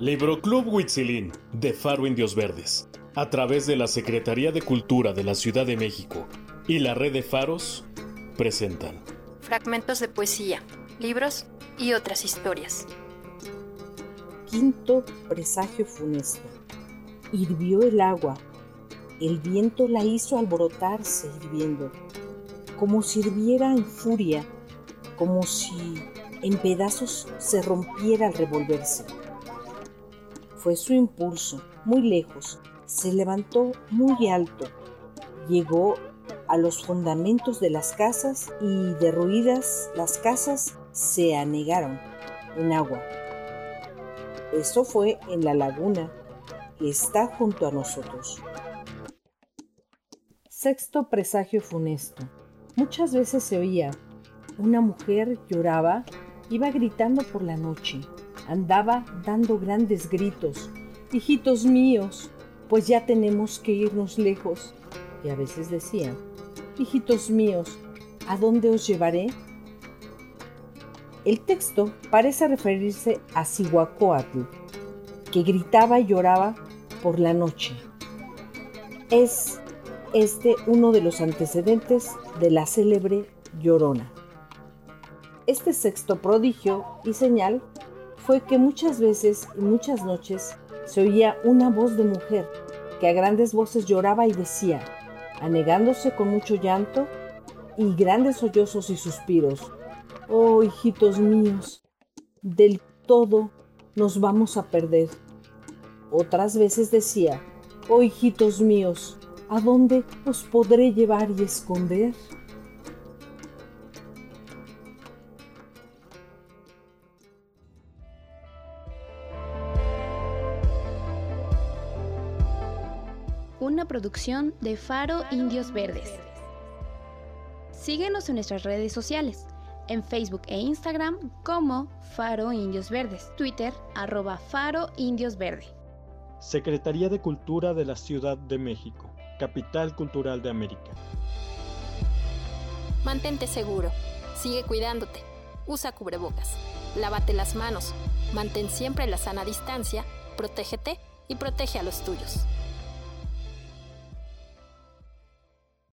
Libroclub Huitzilín de Faro Indios Verdes, a través de la Secretaría de Cultura de la Ciudad de México y la Red de Faros, presentan fragmentos de poesía, libros y otras historias. Quinto presagio funesto. Hirvió el agua, el viento la hizo alborotarse hirviendo, como si hirviera en furia, como si en pedazos se rompiera al revolverse fue su impulso, muy lejos, se levantó muy alto, llegó a los fundamentos de las casas y derruidas las casas se anegaron en agua. Eso fue en la laguna que está junto a nosotros. Sexto presagio funesto. Muchas veces se oía, una mujer lloraba, iba gritando por la noche andaba dando grandes gritos. Hijitos míos, pues ya tenemos que irnos lejos. Y a veces decía, hijitos míos, ¿a dónde os llevaré? El texto parece referirse a Cihuacóatl, que gritaba y lloraba por la noche. Es este uno de los antecedentes de la célebre Llorona. Este sexto prodigio y señal fue que muchas veces y muchas noches se oía una voz de mujer que a grandes voces lloraba y decía, anegándose con mucho llanto y grandes sollozos y suspiros, oh hijitos míos, del todo nos vamos a perder. Otras veces decía, oh hijitos míos, ¿a dónde os podré llevar y esconder? Una producción de Faro Indios Verdes. Síguenos en nuestras redes sociales, en Facebook e Instagram como Faro Indios Verdes, Twitter arroba Faro Indios Verde. Secretaría de Cultura de la Ciudad de México, Capital Cultural de América. Mantente seguro, sigue cuidándote, usa cubrebocas, lávate las manos, mantén siempre la sana distancia, protégete y protege a los tuyos.